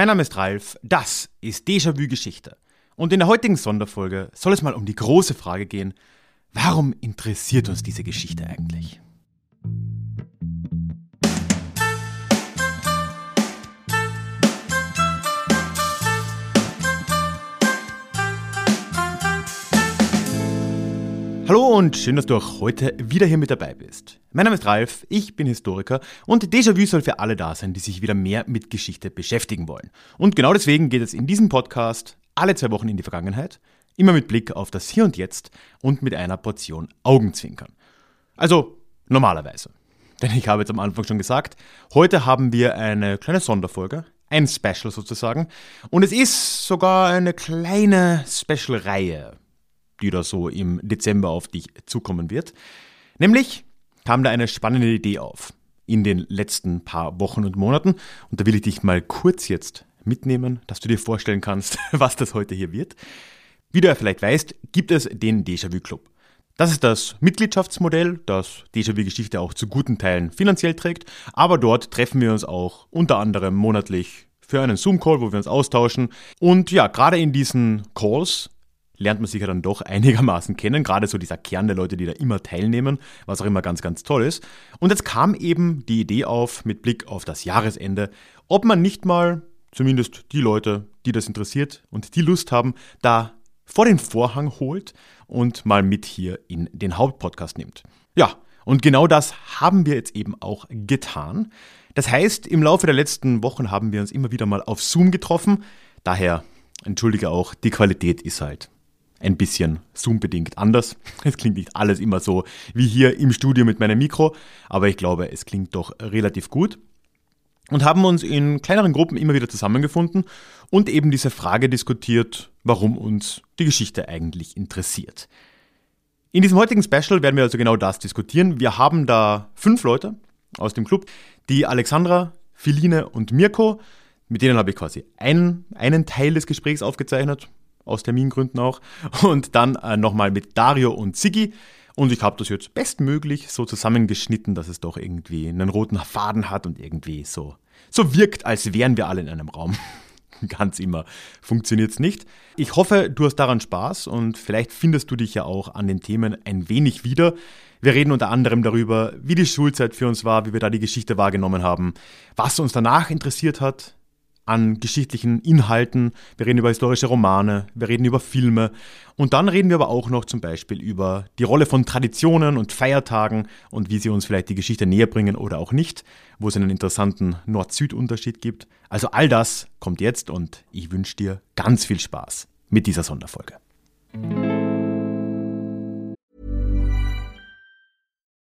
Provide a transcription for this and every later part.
Mein Name ist Ralf, das ist Déjà-vu Geschichte. Und in der heutigen Sonderfolge soll es mal um die große Frage gehen, warum interessiert uns diese Geschichte eigentlich? Hallo und schön, dass du auch heute wieder hier mit dabei bist. Mein Name ist Ralf, ich bin Historiker und Déjà-vu soll für alle da sein, die sich wieder mehr mit Geschichte beschäftigen wollen. Und genau deswegen geht es in diesem Podcast alle zwei Wochen in die Vergangenheit, immer mit Blick auf das Hier und Jetzt und mit einer Portion Augenzwinkern. Also normalerweise. Denn ich habe jetzt am Anfang schon gesagt, heute haben wir eine kleine Sonderfolge, ein Special sozusagen. Und es ist sogar eine kleine Special-Reihe die da so im Dezember auf dich zukommen wird. Nämlich kam da eine spannende Idee auf in den letzten paar Wochen und Monaten. Und da will ich dich mal kurz jetzt mitnehmen, dass du dir vorstellen kannst, was das heute hier wird. Wie du ja vielleicht weißt, gibt es den Déjà-vu Club. Das ist das Mitgliedschaftsmodell, das Déjà-vu Geschichte auch zu guten Teilen finanziell trägt. Aber dort treffen wir uns auch unter anderem monatlich für einen Zoom-Call, wo wir uns austauschen. Und ja, gerade in diesen Calls lernt man sich ja dann doch einigermaßen kennen, gerade so dieser Kern der Leute, die da immer teilnehmen, was auch immer ganz, ganz toll ist. Und jetzt kam eben die Idee auf, mit Blick auf das Jahresende, ob man nicht mal, zumindest die Leute, die das interessiert und die Lust haben, da vor den Vorhang holt und mal mit hier in den Hauptpodcast nimmt. Ja, und genau das haben wir jetzt eben auch getan. Das heißt, im Laufe der letzten Wochen haben wir uns immer wieder mal auf Zoom getroffen. Daher, entschuldige auch, die Qualität ist halt ein bisschen Zoom-bedingt anders. Es klingt nicht alles immer so wie hier im Studio mit meinem Mikro, aber ich glaube, es klingt doch relativ gut. Und haben uns in kleineren Gruppen immer wieder zusammengefunden und eben diese Frage diskutiert, warum uns die Geschichte eigentlich interessiert. In diesem heutigen Special werden wir also genau das diskutieren. Wir haben da fünf Leute aus dem Club, die Alexandra, Philine und Mirko. Mit denen habe ich quasi einen, einen Teil des Gesprächs aufgezeichnet aus Termingründen auch. Und dann äh, nochmal mit Dario und Ziggy. Und ich habe das jetzt bestmöglich so zusammengeschnitten, dass es doch irgendwie einen roten Faden hat und irgendwie so, so wirkt, als wären wir alle in einem Raum. Ganz immer funktioniert es nicht. Ich hoffe, du hast daran Spaß und vielleicht findest du dich ja auch an den Themen ein wenig wieder. Wir reden unter anderem darüber, wie die Schulzeit für uns war, wie wir da die Geschichte wahrgenommen haben, was uns danach interessiert hat, an geschichtlichen Inhalten. Wir reden über historische Romane, wir reden über Filme und dann reden wir aber auch noch zum Beispiel über die Rolle von Traditionen und Feiertagen und wie sie uns vielleicht die Geschichte näher bringen oder auch nicht, wo es einen interessanten Nord-Süd-Unterschied gibt. Also all das kommt jetzt und ich wünsche dir ganz viel Spaß mit dieser Sonderfolge.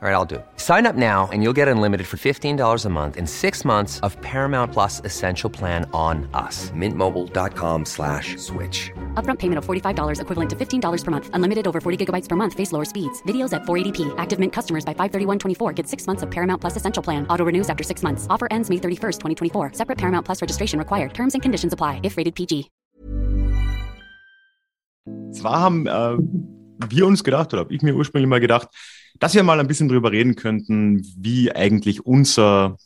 All right, I'll do it. Sign up now and you'll get unlimited for $15 a month in six months of Paramount Plus Essential Plan on us. Mintmobile.com slash switch. Upfront payment of $45 equivalent to $15 per month. Unlimited over 40 gigabytes per month. Face lower speeds. Videos at 480p. Active Mint customers by 531.24 get six months of Paramount Plus Essential Plan. Auto renews after six months. Offer ends May 31st, 2024. Separate Paramount Plus registration required. Terms and conditions apply if rated PG. Zwar haben ähm, äh, wir uns gedacht, oder habe ich mir ursprünglich mal gedacht, dass wir mal ein bisschen drüber reden könnten, wie eigentlich unser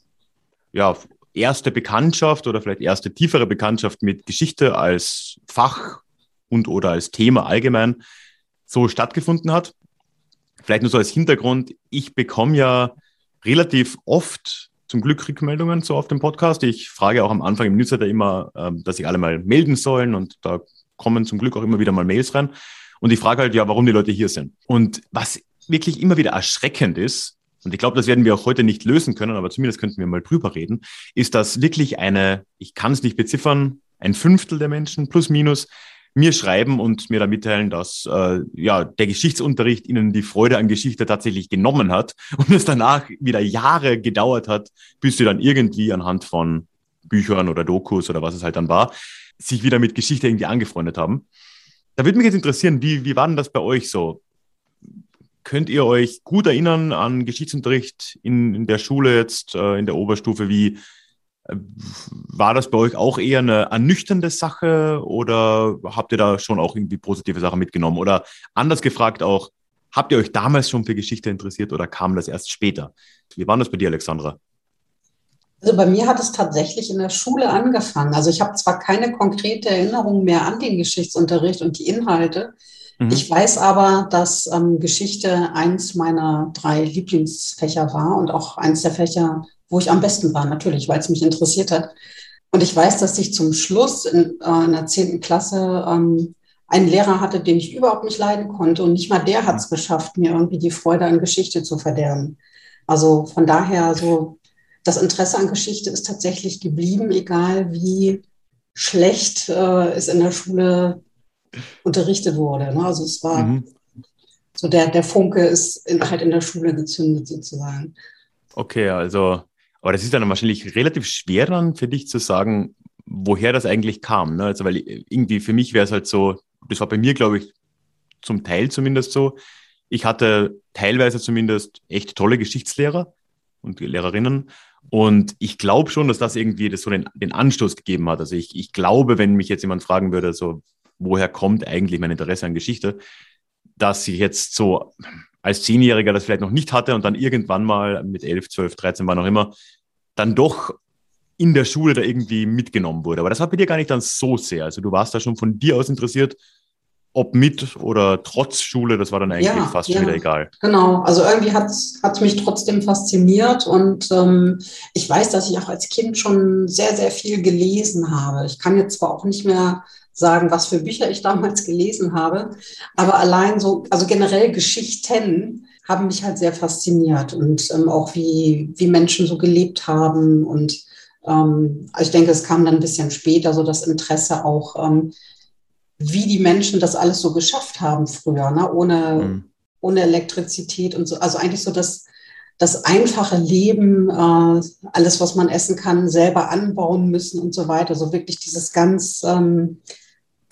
ja, erste Bekanntschaft oder vielleicht erste tiefere Bekanntschaft mit Geschichte als Fach und oder als Thema allgemein so stattgefunden hat. Vielleicht nur so als Hintergrund, ich bekomme ja relativ oft zum Glück Rückmeldungen so auf dem Podcast. Ich frage auch am Anfang im Newsletter immer, ähm, dass sich alle mal melden sollen und da kommen zum Glück auch immer wieder mal Mails rein. Und ich frage halt, ja, warum die Leute hier sind. Und was wirklich immer wieder erschreckend ist, und ich glaube, das werden wir auch heute nicht lösen können, aber zumindest könnten wir mal drüber reden, ist, dass wirklich eine, ich kann es nicht beziffern, ein Fünftel der Menschen plus minus mir schreiben und mir da mitteilen, dass äh, ja der Geschichtsunterricht ihnen die Freude an Geschichte tatsächlich genommen hat und es danach wieder Jahre gedauert hat, bis sie dann irgendwie anhand von Büchern oder Dokus oder was es halt dann war, sich wieder mit Geschichte irgendwie angefreundet haben. Da würde mich jetzt interessieren, wie, wie war denn das bei euch so? Könnt ihr euch gut erinnern an Geschichtsunterricht in, in der Schule jetzt, äh, in der Oberstufe? Wie äh, war das bei euch auch eher eine ernüchternde Sache oder habt ihr da schon auch irgendwie positive Sachen mitgenommen? Oder anders gefragt auch, Habt ihr euch damals schon für Geschichte interessiert oder kam das erst später? Wie war das bei dir, Alexandra? Also bei mir hat es tatsächlich in der Schule angefangen. Also ich habe zwar keine konkrete Erinnerung mehr an den Geschichtsunterricht und die Inhalte. Mhm. Ich weiß aber, dass ähm, Geschichte eins meiner drei Lieblingsfächer war und auch eins der Fächer, wo ich am besten war, natürlich, weil es mich interessiert hat. Und ich weiß, dass ich zum Schluss in, äh, in der zehnten Klasse ähm, einen Lehrer hatte, den ich überhaupt nicht leiden konnte. Und nicht mal der hat es geschafft, mir irgendwie die Freude an Geschichte zu verderben. Also von daher so das Interesse an Geschichte ist tatsächlich geblieben, egal wie schlecht äh, es in der Schule unterrichtet wurde. Ne? Also es war mhm. so der, der Funke ist in, halt in der Schule gezündet sozusagen. Okay, also, aber das ist dann wahrscheinlich relativ schwer dann für dich zu sagen, woher das eigentlich kam. Ne? Also, weil irgendwie für mich wäre es halt so, das war bei mir, glaube ich, zum Teil zumindest so. Ich hatte teilweise zumindest echt tolle Geschichtslehrer und Lehrerinnen und ich glaube schon, dass das irgendwie das so den, den Anstoß gegeben hat. Also ich, ich glaube, wenn mich jetzt jemand fragen würde, so, woher kommt eigentlich mein Interesse an Geschichte, dass ich jetzt so als Zehnjähriger das vielleicht noch nicht hatte und dann irgendwann mal mit elf, zwölf, dreizehn, wann auch immer, dann doch in der Schule da irgendwie mitgenommen wurde. Aber das war bei dir gar nicht dann so sehr. Also du warst da schon von dir aus interessiert ob mit oder trotz Schule, das war dann eigentlich ja, fast ja. wieder egal. Genau, also irgendwie hat es mich trotzdem fasziniert und ähm, ich weiß, dass ich auch als Kind schon sehr, sehr viel gelesen habe. Ich kann jetzt zwar auch nicht mehr sagen, was für Bücher ich damals gelesen habe, aber allein so, also generell Geschichten haben mich halt sehr fasziniert und ähm, auch wie, wie Menschen so gelebt haben und ähm, ich denke, es kam dann ein bisschen später so das Interesse auch ähm, wie die Menschen das alles so geschafft haben früher, ne? ohne, mhm. ohne Elektrizität und so. Also eigentlich so das, das einfache Leben, äh, alles, was man essen kann, selber anbauen müssen und so weiter. So wirklich dieses ganz, ähm,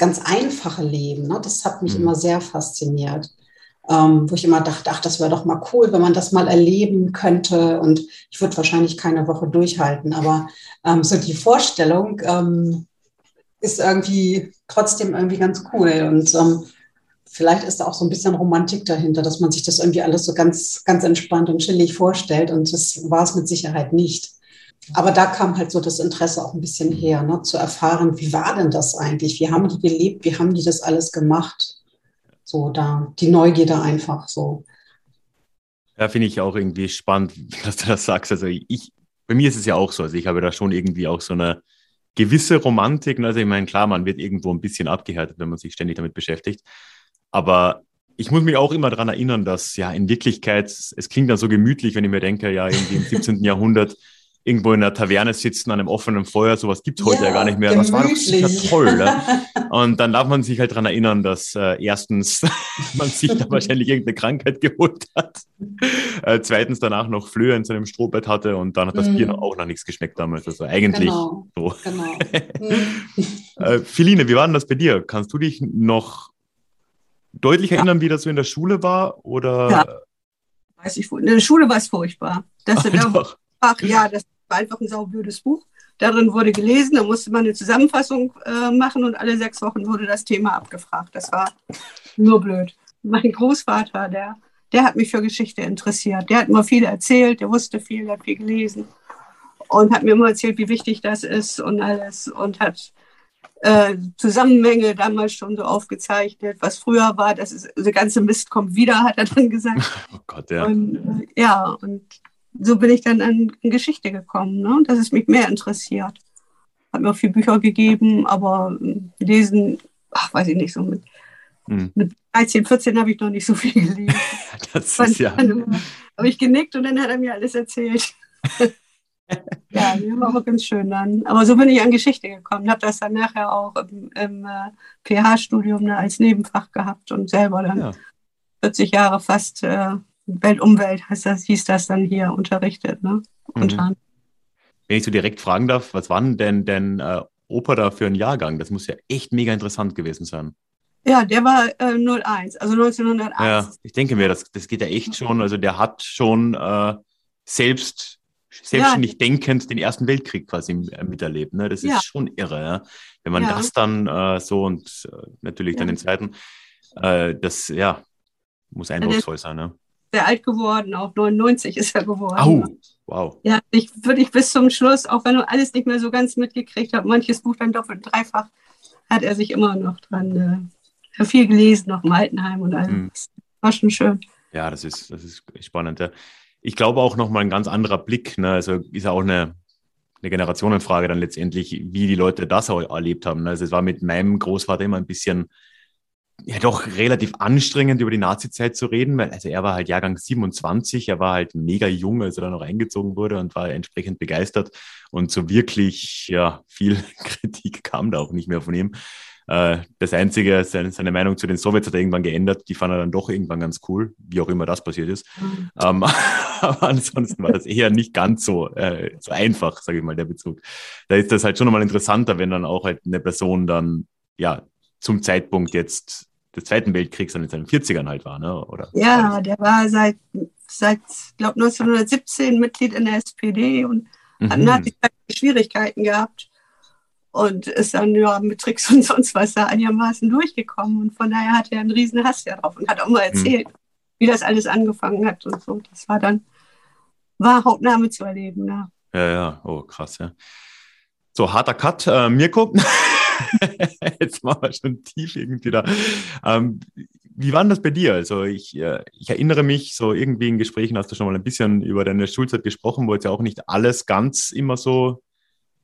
ganz einfache Leben. Ne? Das hat mich mhm. immer sehr fasziniert. Ähm, wo ich immer dachte, ach, das wäre doch mal cool, wenn man das mal erleben könnte. Und ich würde wahrscheinlich keine Woche durchhalten. Aber ähm, so die Vorstellung, ähm, ist irgendwie trotzdem irgendwie ganz cool. Und ähm, vielleicht ist da auch so ein bisschen Romantik dahinter, dass man sich das irgendwie alles so ganz, ganz entspannt und chillig vorstellt. Und das war es mit Sicherheit nicht. Aber da kam halt so das Interesse auch ein bisschen her, ne, zu erfahren, wie war denn das eigentlich? Wie haben die gelebt? Wie haben die das alles gemacht? So, da die Neugierde einfach so. Ja, finde ich auch irgendwie spannend, dass du das sagst. Also ich, bei mir ist es ja auch so. Also ich habe da schon irgendwie auch so eine, gewisse Romantiken. Also ich meine, klar, man wird irgendwo ein bisschen abgehärtet, wenn man sich ständig damit beschäftigt. Aber ich muss mich auch immer daran erinnern, dass ja in Wirklichkeit, es klingt dann so gemütlich, wenn ich mir denke, ja, irgendwie im 17. Jahrhundert irgendwo in einer Taverne sitzen an einem offenen Feuer, sowas gibt es heute ja, ja, gar nicht mehr. Gemütlich. Das war doch sicher toll. Ne? Und dann darf man sich halt daran erinnern, dass äh, erstens man sich da wahrscheinlich irgendeine Krankheit geholt hat, äh, zweitens danach noch Flöhe in seinem Strohbett hatte und dann hat das mm. Bier auch noch nichts geschmeckt damals. Also eigentlich genau. so. Genau. äh, Philine, wie war denn das bei dir? Kannst du dich noch deutlich erinnern, ja. wie das so in der Schule war? Oder? Ja. Weiß ich, in der Schule war es furchtbar. Das Ach, Ach ja, das war einfach ein saublödes Buch. Darin wurde gelesen, da musste man eine Zusammenfassung äh, machen und alle sechs Wochen wurde das Thema abgefragt. Das war nur blöd. Mein Großvater, der, der hat mich für Geschichte interessiert. Der hat immer viel erzählt, der wusste viel, der hat viel gelesen und hat mir immer erzählt, wie wichtig das ist und alles und hat äh, Zusammenhänge damals schon so aufgezeichnet, was früher war, das ist, der ganze Mist kommt wieder, hat er dann gesagt. Oh Gott, ja. Und, äh, ja, und so bin ich dann an Geschichte gekommen, ne? dass es mich mehr interessiert. Hat mir auch viele Bücher gegeben, aber hm, lesen, ach, weiß ich nicht, so mit, hm. mit 13, 14 habe ich noch nicht so viel gelesen. das ist ja. Habe ich genickt und dann hat er mir alles erzählt. ja, die war aber ganz schön dann. Aber so bin ich an Geschichte gekommen, habe das dann nachher auch im, im äh, PH-Studium ne, als Nebenfach gehabt und selber dann ja. 40 Jahre fast äh, Weltumwelt heißt das, hieß das dann hier unterrichtet. Ne? Mhm. Wenn ich so direkt fragen darf, was war denn denn äh, Oper da für ein Jahrgang? Das muss ja echt mega interessant gewesen sein. Ja, der war äh, 01, also 1901. Ja, ich denke mir, das, das geht ja echt schon. Also der hat schon äh, selbst selbstständig ja. denkend den Ersten Weltkrieg quasi äh, miterlebt. Ne? Das ist ja. schon irre, ja? wenn man das dann äh, so und äh, natürlich dann den Zweiten, äh, das ja muss eindrucksvoll sein, ne? Sehr alt geworden, auch 99 ist er geworden. Au, wow. Ja, ich wirklich bis zum Schluss, auch wenn er alles nicht mehr so ganz mitgekriegt hat, manches Buch dann doppelt und dreifach, hat er sich immer noch dran, äh, viel gelesen, noch im Altenheim und alles. Mhm. War schon schön. Ja, das ist, das ist spannend. Ja. Ich glaube auch nochmal ein ganz anderer Blick. Ne? Also ist ja auch eine, eine Generationenfrage dann letztendlich, wie die Leute das auch erlebt haben. Also es war mit meinem Großvater immer ein bisschen, ja doch relativ anstrengend über die Nazi-Zeit zu reden, weil also er war halt Jahrgang 27, er war halt mega jung, als er dann noch eingezogen wurde und war entsprechend begeistert und so wirklich, ja, viel Kritik kam da auch nicht mehr von ihm. Äh, das Einzige, seine, seine, Meinung zu den Sowjets hat er irgendwann geändert. Die fand er dann doch irgendwann ganz cool, wie auch immer das passiert ist. Mhm. Ähm, aber ansonsten war das eher nicht ganz so, äh, so einfach, sage ich mal, der Bezug. Da ist das halt schon nochmal interessanter, wenn dann auch halt eine Person dann, ja, zum Zeitpunkt jetzt des Zweiten Weltkriegs dann in seinen 40ern halt war, ne? Oder ja, der war seit, seit glaube 1917 Mitglied in der SPD und mhm. hat Schwierigkeiten gehabt und ist dann ja mit Tricks und sonst was da einigermaßen durchgekommen. Und von daher hat er einen riesen Hass ja drauf und hat auch mal erzählt, mhm. wie das alles angefangen hat und so. Das war dann, war Hautnahme zu erleben, ja. Ja, ja, oh krass, ja. So, harter Cut. Äh, Mirko, jetzt machen wir schon tief irgendwie da. Ähm, wie war denn das bei dir? Also ich, äh, ich erinnere mich, so irgendwie in Gesprächen hast du schon mal ein bisschen über deine Schulzeit gesprochen, wo jetzt ja auch nicht alles ganz immer so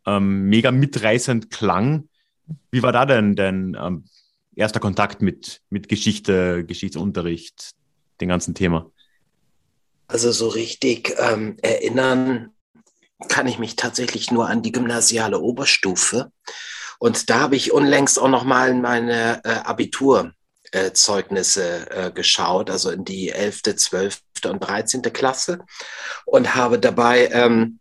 ähm, mega mitreißend klang. Wie war da denn dein ähm, erster Kontakt mit, mit Geschichte, Geschichtsunterricht, dem ganzen Thema? Also so richtig ähm, erinnern kann ich mich tatsächlich nur an die gymnasiale Oberstufe. Und da habe ich unlängst auch noch mal in meine äh, Abiturzeugnisse äh, geschaut, also in die 11., 12. und 13. Klasse und habe dabei ähm,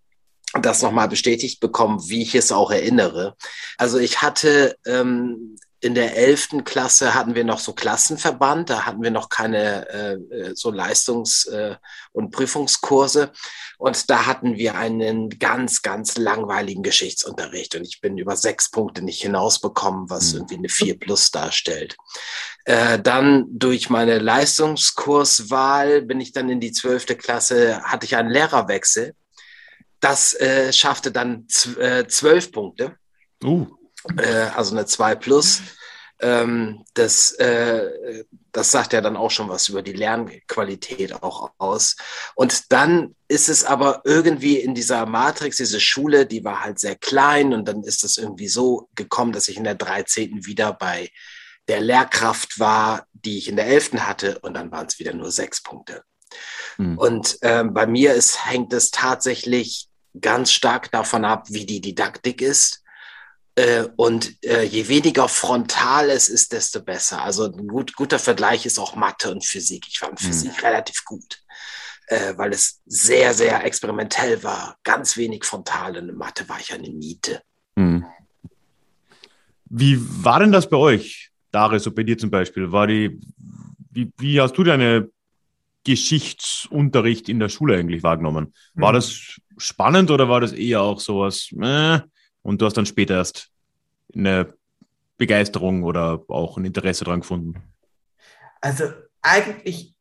das nochmal bestätigt bekommen, wie ich es auch erinnere. Also ich hatte ähm, in der elften Klasse hatten wir noch so Klassenverband, da hatten wir noch keine äh, so Leistungs- äh, und Prüfungskurse. Und da hatten wir einen ganz, ganz langweiligen Geschichtsunterricht. Und ich bin über sechs Punkte nicht hinausbekommen, was mhm. irgendwie eine 4 plus darstellt. Äh, dann durch meine Leistungskurswahl bin ich dann in die zwölfte Klasse, hatte ich einen Lehrerwechsel. Das äh, schaffte dann äh, zwölf Punkte. Uh. Äh, also eine 2 plus. Ähm, das, äh, das sagt ja dann auch schon was über die Lernqualität auch aus. Und dann ist es aber irgendwie in dieser Matrix, diese Schule, die war halt sehr klein und dann ist es irgendwie so gekommen, dass ich in der 13. wieder bei der Lehrkraft war, die ich in der 11. hatte und dann waren es wieder nur sechs Punkte. Mhm. Und ähm, bei mir ist, hängt es tatsächlich ganz stark davon ab, wie die Didaktik ist. Äh, und äh, je weniger frontal es ist, desto besser. Also ein gut, guter Vergleich ist auch Mathe und Physik. Ich war in Physik mhm. relativ gut, äh, weil es sehr, sehr experimentell war. Ganz wenig frontal. In Mathe war ich eine Niete. Mhm. Wie war denn das bei euch, Dare, so bei dir zum Beispiel? War die, wie, wie hast du deine Geschichtsunterricht in der Schule eigentlich wahrgenommen? War mhm. das spannend oder war das eher auch sowas, äh, und du hast dann später erst eine Begeisterung oder auch ein Interesse daran gefunden? Also eigentlich,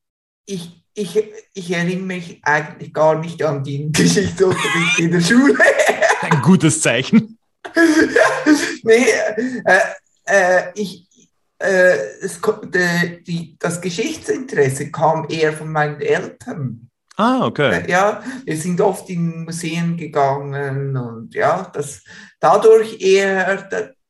ich, ich, ich erinnere mich eigentlich gar nicht an den Geschichtsunterricht in der Schule. Ein gutes Zeichen. nee, äh, äh, ich, äh, es, de, die, das Geschichtsinteresse kam eher von meinen Eltern. Ah, okay. Äh, ja, wir sind oft in Museen gegangen und ja, das dadurch eher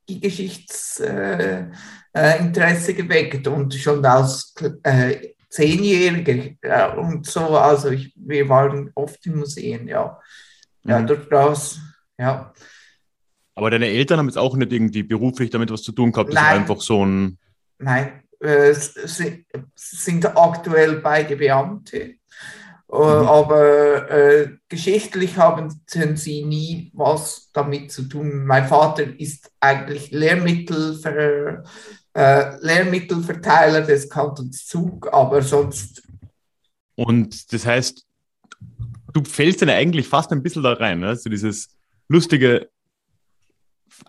die Geschichtsinteresse äh, geweckt und schon als äh, Zehnjährige äh, und so, also ich, wir waren oft in Museen, ja. Ja, mhm. durch das, ja. Aber deine Eltern haben jetzt auch nicht irgendwie beruflich damit was zu tun gehabt, das Nein. ist einfach so ein. Nein, äh, sind aktuell beide Beamte. Äh, mhm. Aber äh, geschichtlich haben sie nie was damit zu tun. Mein Vater ist eigentlich Lehrmittelver, äh, Lehrmittelverteiler des Kantons Zug, aber sonst. Und das heißt, du fällst dann eigentlich fast ein bisschen da rein, ne? so dieses lustige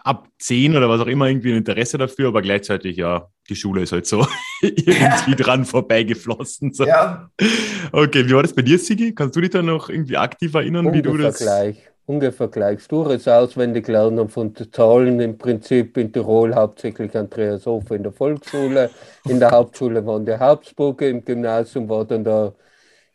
ab zehn oder was auch immer irgendwie ein Interesse dafür, aber gleichzeitig, ja, die Schule ist halt so irgendwie ja. dran vorbeigeflossen. So. Ja. Okay, wie war das bei dir, Sigi? Kannst du dich da noch irgendwie aktiv erinnern, ungefähr wie du das... Gleich. Ungefähr gleich. Stures Auswendiglernen von Zahlen im Prinzip in Tirol hauptsächlich Andreas Hofer in der Volksschule. In der Hauptschule waren die Habsburger, im Gymnasium war dann der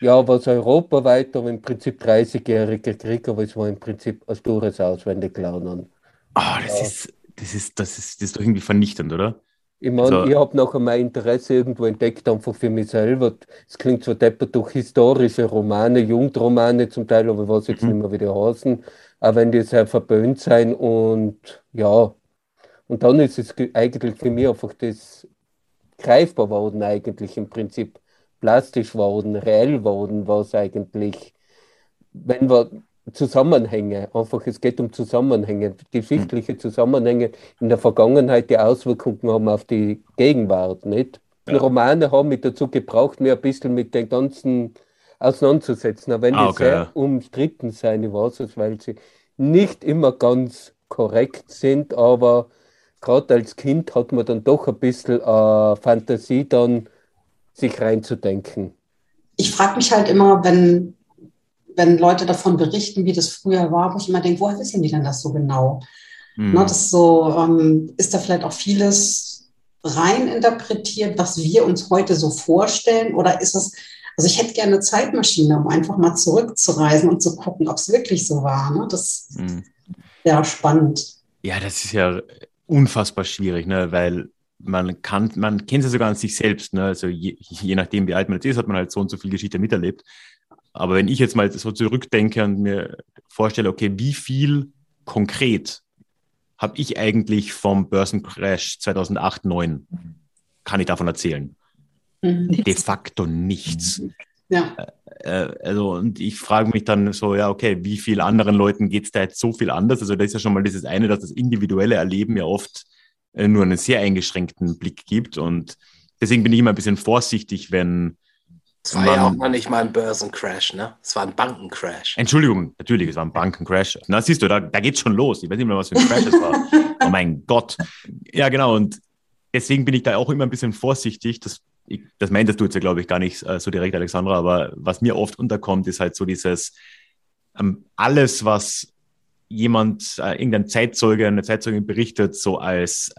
ja, was europaweit, aber im Prinzip 30-jähriger Krieg, aber es war im Prinzip ein stures Auswendiglernen. Ah, oh, das, ja. ist, das, ist, das, ist, das ist doch irgendwie vernichtend, oder? Ich meine, also, ich habe nachher mein Interesse irgendwo entdeckt, einfach für mich selber. Es klingt so deppert durch historische Romane, Jugendromane zum Teil, aber ich weiß jetzt mhm. nicht mehr, wie die heißen. Auch wenn die sehr verböhnt sein und ja. Und dann ist es eigentlich für mich einfach das greifbar worden, eigentlich im Prinzip plastisch worden, reell worden, was eigentlich, wenn wir Zusammenhänge, einfach es geht um Zusammenhänge, geschichtliche Zusammenhänge in der Vergangenheit, die Auswirkungen haben auf die Gegenwart, nicht? Ja. Romane haben mich dazu gebraucht, mir ein bisschen mit den ganzen auseinanderzusetzen, auch wenn ah, okay, die sehr ja. umstritten sein, ich weiß es, weil sie nicht immer ganz korrekt sind, aber gerade als Kind hat man dann doch ein bisschen äh, Fantasie dann sich reinzudenken. Ich frage mich halt immer, wenn, wenn Leute davon berichten, wie das früher war, wo ich immer denke, woher wissen die denn das so genau? Mhm. Na, das so, ähm, ist da vielleicht auch vieles rein interpretiert, was wir uns heute so vorstellen? Oder ist es, also ich hätte gerne eine Zeitmaschine, um einfach mal zurückzureisen und zu gucken, ob es wirklich so war. Ne? Das mhm. ja spannend. Ja, das ist ja unfassbar schwierig, ne? weil man kann, man kennt es ja sogar an sich selbst. Ne? Also je, je, nachdem, wie alt man jetzt ist, hat man halt so und so viel Geschichte miterlebt. Aber wenn ich jetzt mal so zurückdenke und mir vorstelle, okay, wie viel konkret habe ich eigentlich vom Börsencrash 2008, 2009, kann ich davon erzählen? Mhm. De facto nichts. Ja. Äh, äh, also, und ich frage mich dann so, ja, okay, wie viel anderen Leuten geht es da jetzt so viel anders? Also, das ist ja schon mal dieses eine, dass das individuelle Erleben ja oft äh, nur einen sehr eingeschränkten Blick gibt. Und deswegen bin ich immer ein bisschen vorsichtig, wenn. Es war ja auch mal nicht mal ein Börsencrash, ne? Es war ein Bankencrash. Entschuldigung, natürlich, es war ein Bankencrash. Na, siehst du, da, da geht's schon los. Ich weiß nicht mehr, was für ein Crash es war. Oh mein Gott. Ja, genau. Und deswegen bin ich da auch immer ein bisschen vorsichtig. Das, ich, das meintest du jetzt ja, glaube ich, gar nicht äh, so direkt, Alexandra. Aber was mir oft unterkommt, ist halt so dieses, ähm, alles, was jemand, äh, irgendein Zeitzeuge, eine Zeitzeugin berichtet, so als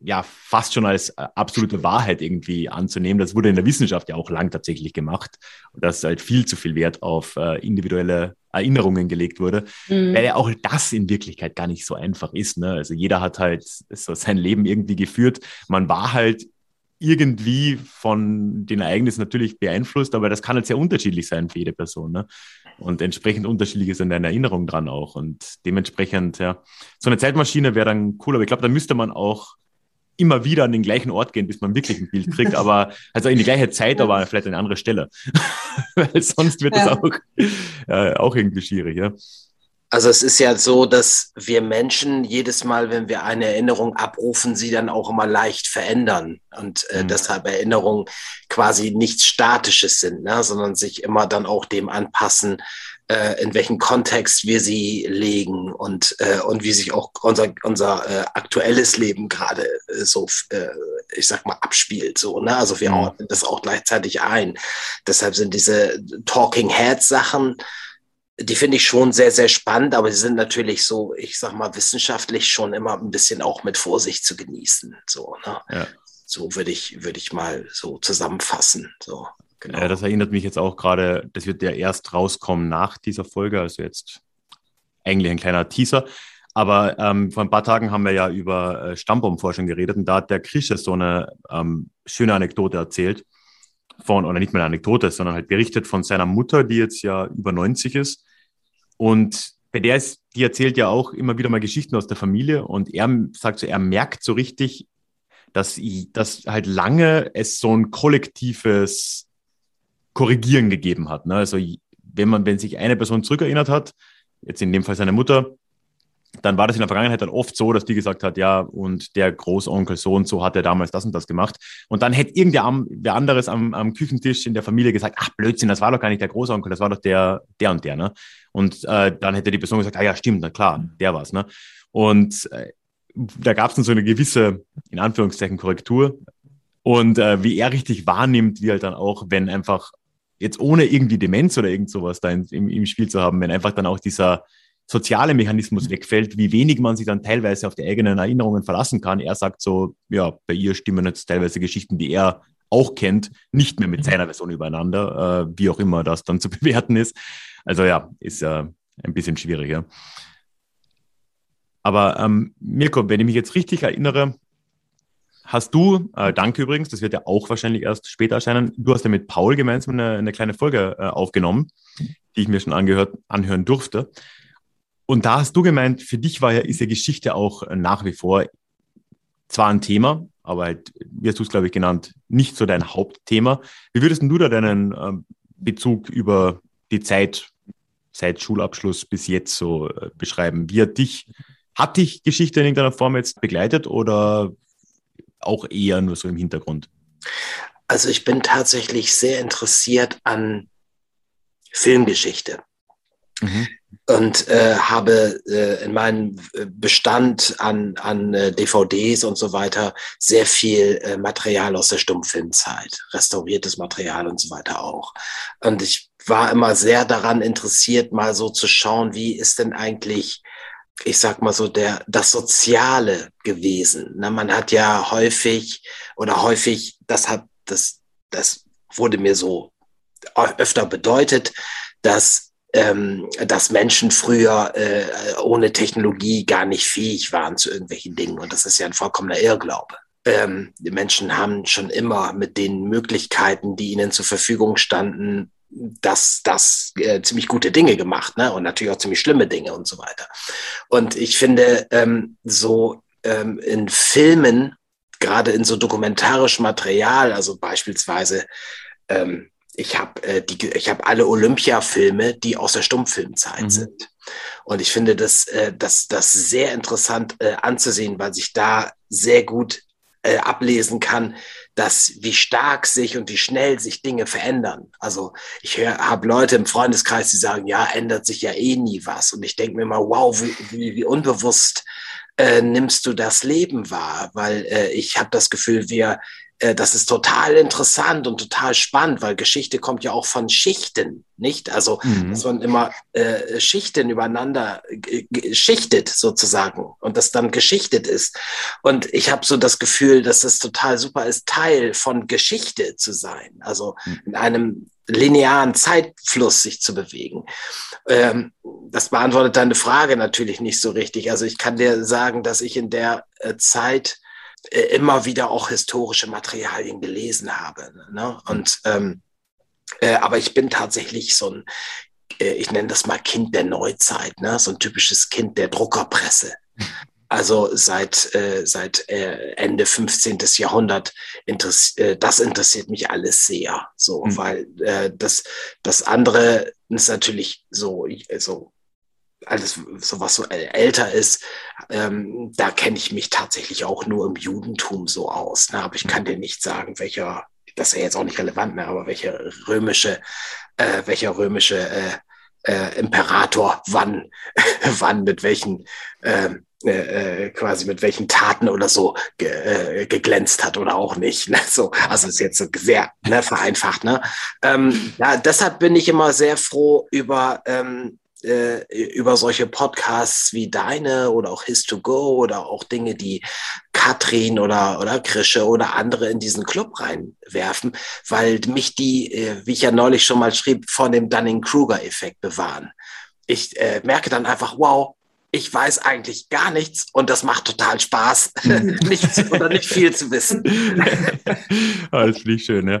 ja fast schon als äh, absolute Wahrheit irgendwie anzunehmen. Das wurde in der Wissenschaft ja auch lang tatsächlich gemacht dass halt viel zu viel Wert auf äh, individuelle Erinnerungen gelegt wurde, mhm. weil ja auch das in Wirklichkeit gar nicht so einfach ist. Ne? Also jeder hat halt so sein Leben irgendwie geführt. Man war halt irgendwie von den Ereignissen natürlich beeinflusst, aber das kann halt sehr unterschiedlich sein für jede Person. Ne? Und entsprechend unterschiedlich ist in deiner Erinnerung dran auch. Und dementsprechend, ja, so eine Zeitmaschine wäre dann cool, aber ich glaube, da müsste man auch immer wieder an den gleichen Ort gehen, bis man wirklich ein Bild kriegt, aber also in die gleiche Zeit, aber vielleicht an eine andere Stelle. Weil sonst wird ja. das auch, äh, auch irgendwie schwierig, ja. Also es ist ja so, dass wir Menschen jedes Mal, wenn wir eine Erinnerung abrufen, sie dann auch immer leicht verändern und äh, mhm. deshalb Erinnerungen quasi nichts Statisches sind, ne, sondern sich immer dann auch dem anpassen, äh, in welchen Kontext wir sie legen und, äh, und wie sich auch unser, unser äh, aktuelles Leben gerade äh, so, äh, ich sag mal, abspielt. So, ne? Also wir mhm. ordnen das auch gleichzeitig ein. Deshalb sind diese Talking Head Sachen, die finde ich schon sehr, sehr spannend, aber sie sind natürlich so, ich sag mal, wissenschaftlich schon immer ein bisschen auch mit Vorsicht zu genießen. So, ne? ja. so würde ich, würde ich mal so zusammenfassen. So, genau. Ja, das erinnert mich jetzt auch gerade, das wird ja erst rauskommen nach dieser Folge, also jetzt eigentlich ein kleiner Teaser. Aber ähm, vor ein paar Tagen haben wir ja über äh, Stammbaumforschung geredet und da hat der Krische so eine ähm, schöne Anekdote erzählt von, oder nicht mehr eine Anekdote, sondern halt berichtet von seiner Mutter, die jetzt ja über 90 ist. Und bei der ist, die erzählt ja auch immer wieder mal Geschichten aus der Familie und er sagt so, er merkt so richtig, dass, dass halt lange es so ein kollektives Korrigieren gegeben hat. Ne? Also wenn man, wenn sich eine Person zurückerinnert hat, jetzt in dem Fall seine Mutter, dann war das in der Vergangenheit dann oft so, dass die gesagt hat, ja, und der Großonkel so und so hat er damals das und das gemacht. Und dann hätte irgendwer anderes am, am Küchentisch in der Familie gesagt, ach Blödsinn, das war doch gar nicht der Großonkel, das war doch der, der und der, ne? Und äh, dann hätte die Person gesagt, ah ja, stimmt, na klar, der war's, ne? Und äh, da gab es dann so eine gewisse, in Anführungszeichen, Korrektur. Und äh, wie er richtig wahrnimmt, wie halt dann auch, wenn einfach jetzt ohne irgendwie Demenz oder irgend sowas da in, im, im Spiel zu haben, wenn einfach dann auch dieser soziale Mechanismus wegfällt, wie wenig man sich dann teilweise auf die eigenen Erinnerungen verlassen kann. Er sagt so, ja, bei ihr stimmen jetzt teilweise Geschichten, die er auch kennt, nicht mehr mit seiner Version übereinander, äh, wie auch immer das dann zu bewerten ist. Also ja, ist äh, ein bisschen schwieriger. Aber ähm, Mirko, wenn ich mich jetzt richtig erinnere, hast du, äh, danke übrigens, das wird ja auch wahrscheinlich erst später erscheinen, du hast ja mit Paul gemeinsam eine, eine kleine Folge äh, aufgenommen, die ich mir schon angehört, anhören durfte. Und da hast du gemeint, für dich war ja, ist ja Geschichte auch nach wie vor zwar ein Thema, aber halt, wie hast du es, glaube ich, genannt, nicht so dein Hauptthema. Wie würdest du da deinen äh, Bezug über die Zeit seit Schulabschluss bis jetzt so äh, beschreiben? Wie hat dich, hat dich Geschichte in irgendeiner Form jetzt begleitet oder auch eher nur so im Hintergrund? Also ich bin tatsächlich sehr interessiert an Filmgeschichte. Mhm. Und äh, habe äh, in meinem äh, Bestand an, an äh, DVDs und so weiter sehr viel äh, Material aus der Stummfilmzeit, restauriertes Material und so weiter auch. Und ich war immer sehr daran interessiert, mal so zu schauen, wie ist denn eigentlich ich sag mal so, der, das Soziale gewesen. Na, man hat ja häufig oder häufig, das hat, das, das wurde mir so öfter bedeutet, dass ähm, dass Menschen früher äh, ohne Technologie gar nicht fähig waren zu irgendwelchen Dingen. Und das ist ja ein vollkommener Irrglaube. Ähm, die Menschen haben schon immer mit den Möglichkeiten, die ihnen zur Verfügung standen, das, das äh, ziemlich gute Dinge gemacht, ne? Und natürlich auch ziemlich schlimme Dinge und so weiter. Und ich finde, ähm, so ähm, in Filmen, gerade in so dokumentarischem Material, also beispielsweise ähm, ich habe äh, die, ich habe alle Olympia-Filme, die aus der Stummfilmzeit mhm. sind. Und ich finde das, äh, das, das sehr interessant äh, anzusehen, weil sich da sehr gut äh, ablesen kann, dass wie stark sich und wie schnell sich Dinge verändern. Also ich habe Leute im Freundeskreis, die sagen, ja, ändert sich ja eh nie was. Und ich denke mir mal, wow, wie, wie, wie unbewusst äh, nimmst du das Leben wahr? Weil äh, ich habe das Gefühl, wir äh, das ist total interessant und total spannend, weil Geschichte kommt ja auch von Schichten, nicht? Also, mhm. dass man immer äh, Schichten übereinander schichtet sozusagen und das dann geschichtet ist. Und ich habe so das Gefühl, dass es total super ist, Teil von Geschichte zu sein, also mhm. in einem linearen Zeitfluss sich zu bewegen. Ähm, das beantwortet deine Frage natürlich nicht so richtig. Also ich kann dir sagen, dass ich in der äh, Zeit immer wieder auch historische Materialien gelesen habe. Ne? Und ähm, äh, aber ich bin tatsächlich so ein, äh, ich nenne das mal Kind der Neuzeit, ne? so ein typisches Kind der Druckerpresse. Also seit, äh, seit äh, Ende 15. Jahrhundert, interess äh, das interessiert mich alles sehr. So, mhm. weil äh, das, das andere ist natürlich so, so alles so was so älter ist, ähm, da kenne ich mich tatsächlich auch nur im Judentum so aus. Ne? Aber ich kann dir nicht sagen, welcher, das ist ja jetzt auch nicht relevant mehr, aber welcher römische, äh, welcher römische äh, äh, Imperator wann, wann mit welchen ähm, äh, äh, quasi mit welchen Taten oder so ge, äh, geglänzt hat oder auch nicht. Ne? So, also ist jetzt so sehr ne, vereinfacht. Ne? Ähm, ja, deshalb bin ich immer sehr froh über ähm, äh, über solche Podcasts wie deine oder auch His2Go oder auch Dinge, die Katrin oder, oder Krische oder andere in diesen Club reinwerfen, weil mich die, äh, wie ich ja neulich schon mal schrieb, von dem Dunning-Kruger-Effekt bewahren. Ich äh, merke dann einfach, wow, ich weiß eigentlich gar nichts und das macht total Spaß, nichts oder nicht viel zu wissen. das finde ich schön, ja.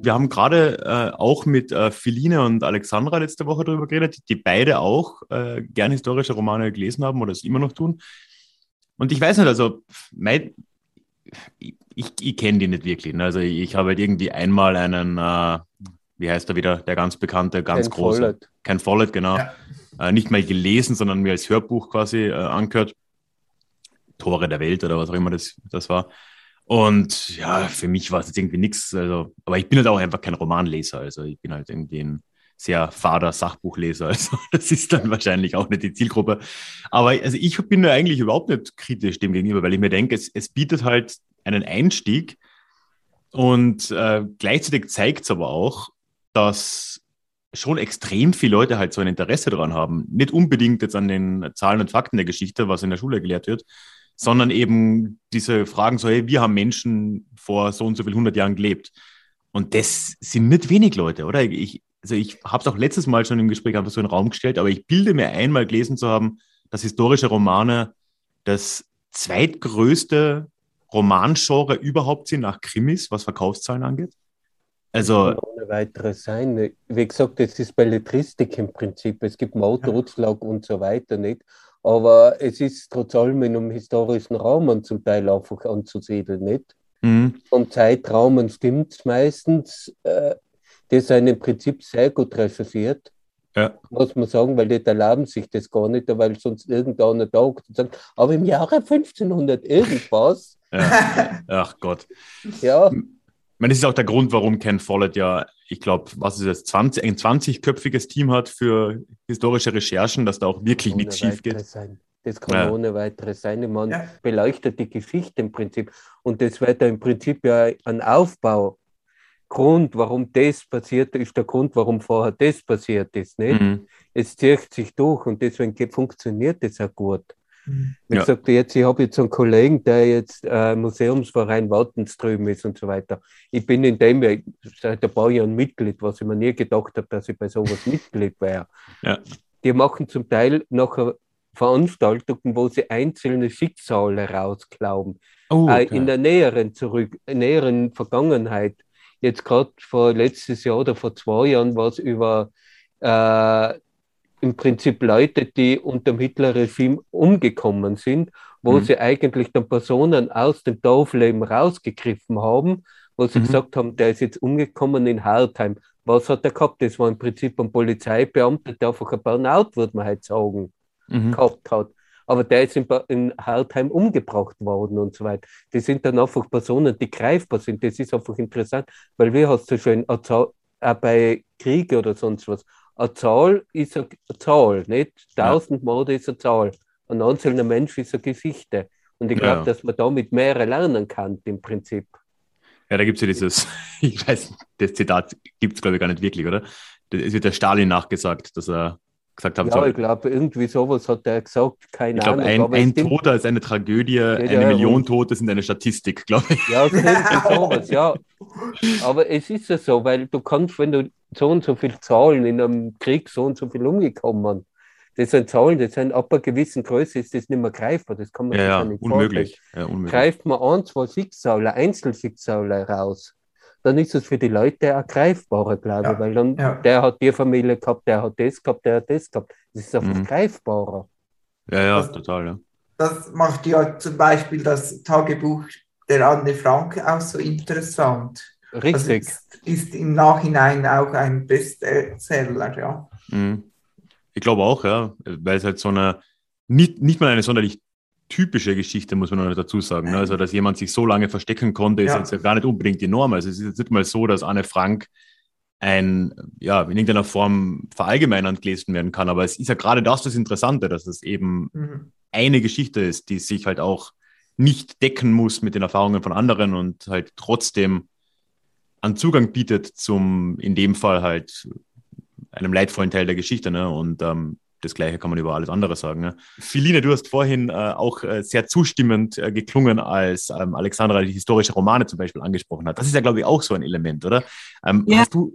Wir haben gerade äh, auch mit äh, Feline und Alexandra letzte Woche darüber geredet, die beide auch äh, gern historische Romane gelesen haben oder es immer noch tun. Und ich weiß nicht, also mein, ich, ich kenne die nicht wirklich. Ne? Also ich, ich habe halt irgendwie einmal einen, äh, wie heißt er wieder, der ganz bekannte, ganz Ken große. Follett. Ken Follett, genau. Ja. Äh, nicht mal gelesen, sondern mir als Hörbuch quasi äh, angehört. Tore der Welt oder was auch immer das, das war. Und ja, für mich war es jetzt irgendwie nichts. Also, aber ich bin halt auch einfach kein Romanleser. Also ich bin halt irgendwie ein sehr fader Sachbuchleser. Also das ist dann wahrscheinlich auch nicht die Zielgruppe. Aber also ich bin da eigentlich überhaupt nicht kritisch dem gegenüber, weil ich mir denke, es, es bietet halt einen Einstieg und äh, gleichzeitig zeigt es aber auch, dass schon extrem viele Leute halt so ein Interesse daran haben. Nicht unbedingt jetzt an den Zahlen und Fakten der Geschichte, was in der Schule gelehrt wird, sondern eben diese Fragen so, hey, wir haben Menschen vor so und so viel hundert Jahren gelebt. Und das sind nicht wenig Leute, oder? Ich, also ich habe es auch letztes Mal schon im Gespräch einfach so in den Raum gestellt, aber ich bilde mir einmal gelesen zu haben, dass historische Romane das zweitgrößte Romangenre überhaupt sind nach Krimis, was Verkaufszahlen angeht. Also ohne weiteres sein. Wie gesagt, es ist Belletristik im Prinzip. Es gibt Mord, Totschlag und so weiter nicht. Aber es ist trotz allem in einem historischen Raum zum Teil einfach anzusiedeln, nicht? Mhm. Vom Zeitraum stimmt es meistens. Äh, die sind im Prinzip sehr gut recherchiert. Ja. Muss man sagen, weil die erlauben sich das gar nicht, weil sonst irgendeiner taugt und sagt, aber im Jahre 1500 irgendwas. Ja. Ach Gott. Ja. Meine, das ist auch der Grund, warum Ken Follett ja, ich glaube, was ist das, 20, ein 20-köpfiges Team hat für historische Recherchen, dass da auch wirklich nichts schief geht. Sein. Das kann ja. ohne weiteres sein. Man ja. beleuchtet die Geschichte im Prinzip. Und das wird ja im Prinzip ja ein Aufbau Grund, warum das passiert ist, der Grund, warum vorher das passiert ist. Nicht? Mhm. Es zieht sich durch und deswegen funktioniert das auch gut. Ich ja. sagte jetzt, ich habe jetzt einen Kollegen, der jetzt äh, Museumsverein Wartenström ist und so weiter. Ich bin in dem seit ein paar Jahren Mitglied, was ich mir nie gedacht habe, dass ich bei sowas Mitglied wäre. Ja. Die machen zum Teil nachher Veranstaltungen, wo sie einzelne Schicksale rausglauben. Oh, okay. äh, in der näheren zurück, näheren Vergangenheit jetzt gerade vor letztes Jahr oder vor zwei Jahren war es über äh, im Prinzip Leute, die unter dem Hitler-Regime umgekommen sind, wo mhm. sie eigentlich dann Personen aus dem Dorfleben rausgegriffen haben, wo sie mhm. gesagt haben, der ist jetzt umgekommen in Hartheim. Was hat er gehabt? Das war im Prinzip ein Polizeibeamter, der einfach ein Burnout, würde man halt sagen, mhm. gehabt hat aber der ist in, in Hartheim umgebracht worden und so weiter. Das sind dann einfach Personen, die greifbar sind. Das ist einfach interessant, weil wie hast du schon auch bei Kriege oder sonst was, eine Zahl ist eine Zahl, nicht? Tausend Morde ist eine Zahl. Ein einzelner Mensch ist eine Geschichte. Und ich glaube, ja. dass man damit mehrere lernen kann, im Prinzip. Ja, da gibt es ja dieses, ich weiß, das Zitat gibt es, glaube ich, gar nicht wirklich, oder? Es wird der Stalin nachgesagt, dass er gesagt haben. Ja, so, ich glaube, irgendwie sowas hat er gesagt, keine ich glaub, Ahnung. Ein, ein Toter ist eine Tragödie, ja, eine ja, Million Tote sind eine Statistik, glaube ich. Ja, sowas, ja. Aber es ist ja so, weil du kannst, wenn du so und so viel Zahlen in einem Krieg so und so viel umgekommen, das sind Zahlen, das sind ab einer gewissen Größe ist das nicht mehr greifbar, das kann man ja, ja nicht unmöglich. Ja, unmöglich. Greift man ein, zwei Schicksale, Einzelschicksale raus, dann ist es für die Leute ergreifbarer, glaube ich, ja, weil dann ja. der hat die Familie gehabt, der hat das gehabt, der hat das gehabt. Das ist einfach mhm. greifbarer. Ja, ja, das, total, ja. Das macht ja zum Beispiel das Tagebuch der Anne Frank auch so interessant. Richtig. Also ist, ist, im Nachhinein auch ein Bestseller, ja. Mhm. Ich glaube auch, ja, weil es halt so eine, nicht, nicht mal eine sonderlich typische Geschichte, muss man noch dazu sagen. Ne? Also, dass jemand sich so lange verstecken konnte, ist ja. jetzt ja gar nicht unbedingt die Norm. Also, es ist jetzt nicht mal so, dass Anne Frank ein, ja, in irgendeiner Form verallgemeinernd gelesen werden kann. Aber es ist ja gerade das das Interessante, dass es eben mhm. eine Geschichte ist, die sich halt auch nicht decken muss mit den Erfahrungen von anderen und halt trotzdem einen Zugang bietet zum, in dem Fall halt, einem leidvollen Teil der Geschichte. Ne? Und ähm, das Gleiche kann man über alles andere sagen. Ne? Philine, du hast vorhin äh, auch äh, sehr zustimmend äh, geklungen, als ähm, Alexandra die historische Romane zum Beispiel angesprochen hat. Das ist ja, glaube ich, auch so ein Element, oder? Ähm, ja. du,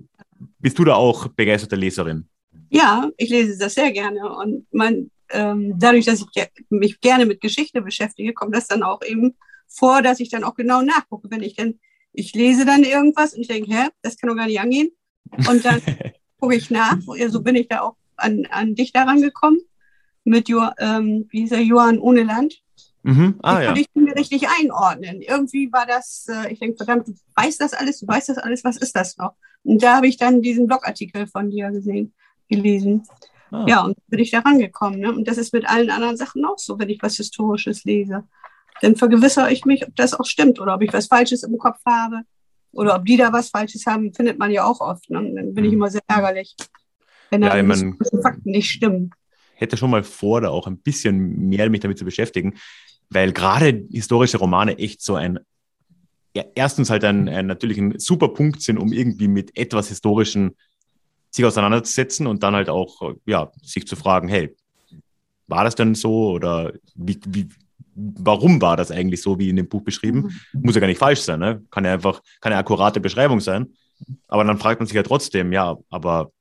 bist du da auch begeisterte Leserin? Ja, ich lese das sehr gerne. Und man, ähm, dadurch, dass ich mich gerne mit Geschichte beschäftige, kommt das dann auch eben vor, dass ich dann auch genau nachgucke, wenn ich dann ich lese dann irgendwas und ich denke, hä, das kann doch gar nicht angehen. Und dann gucke ich nach. So bin ich da auch an, an dich daran gekommen mit jo, ähm, wie hieß er, Johann ohne Land. Mhm. Ah, ja. konnte ich mir richtig einordnen. Irgendwie war das, äh, ich denke, verdammt, du weißt das alles, du weißt das alles, was ist das noch? Und da habe ich dann diesen Blogartikel von dir gesehen, gelesen. Ah. Ja, und bin ich da rangekommen. Ne? Und das ist mit allen anderen Sachen auch so, wenn ich was Historisches lese. Dann vergewissere ich mich, ob das auch stimmt oder ob ich was Falsches im Kopf habe oder ob die da was Falsches haben, findet man ja auch oft. Ne? Dann bin ich immer sehr ärgerlich, wenn Ja, da historischen Fakten nicht stimmen. hätte schon mal vor, da auch ein bisschen mehr mich damit zu beschäftigen, weil gerade historische Romane echt so ein, ja, erstens halt ein, ein natürlich ein super Punkt sind, um irgendwie mit etwas Historischen sich auseinanderzusetzen und dann halt auch, ja, sich zu fragen, hey, war das denn so oder wie, wie, warum war das eigentlich so, wie in dem Buch beschrieben? Muss ja gar nicht falsch sein, ne? Kann ja einfach, ja akkurate Beschreibung sein. Aber dann fragt man sich ja trotzdem, ja, aber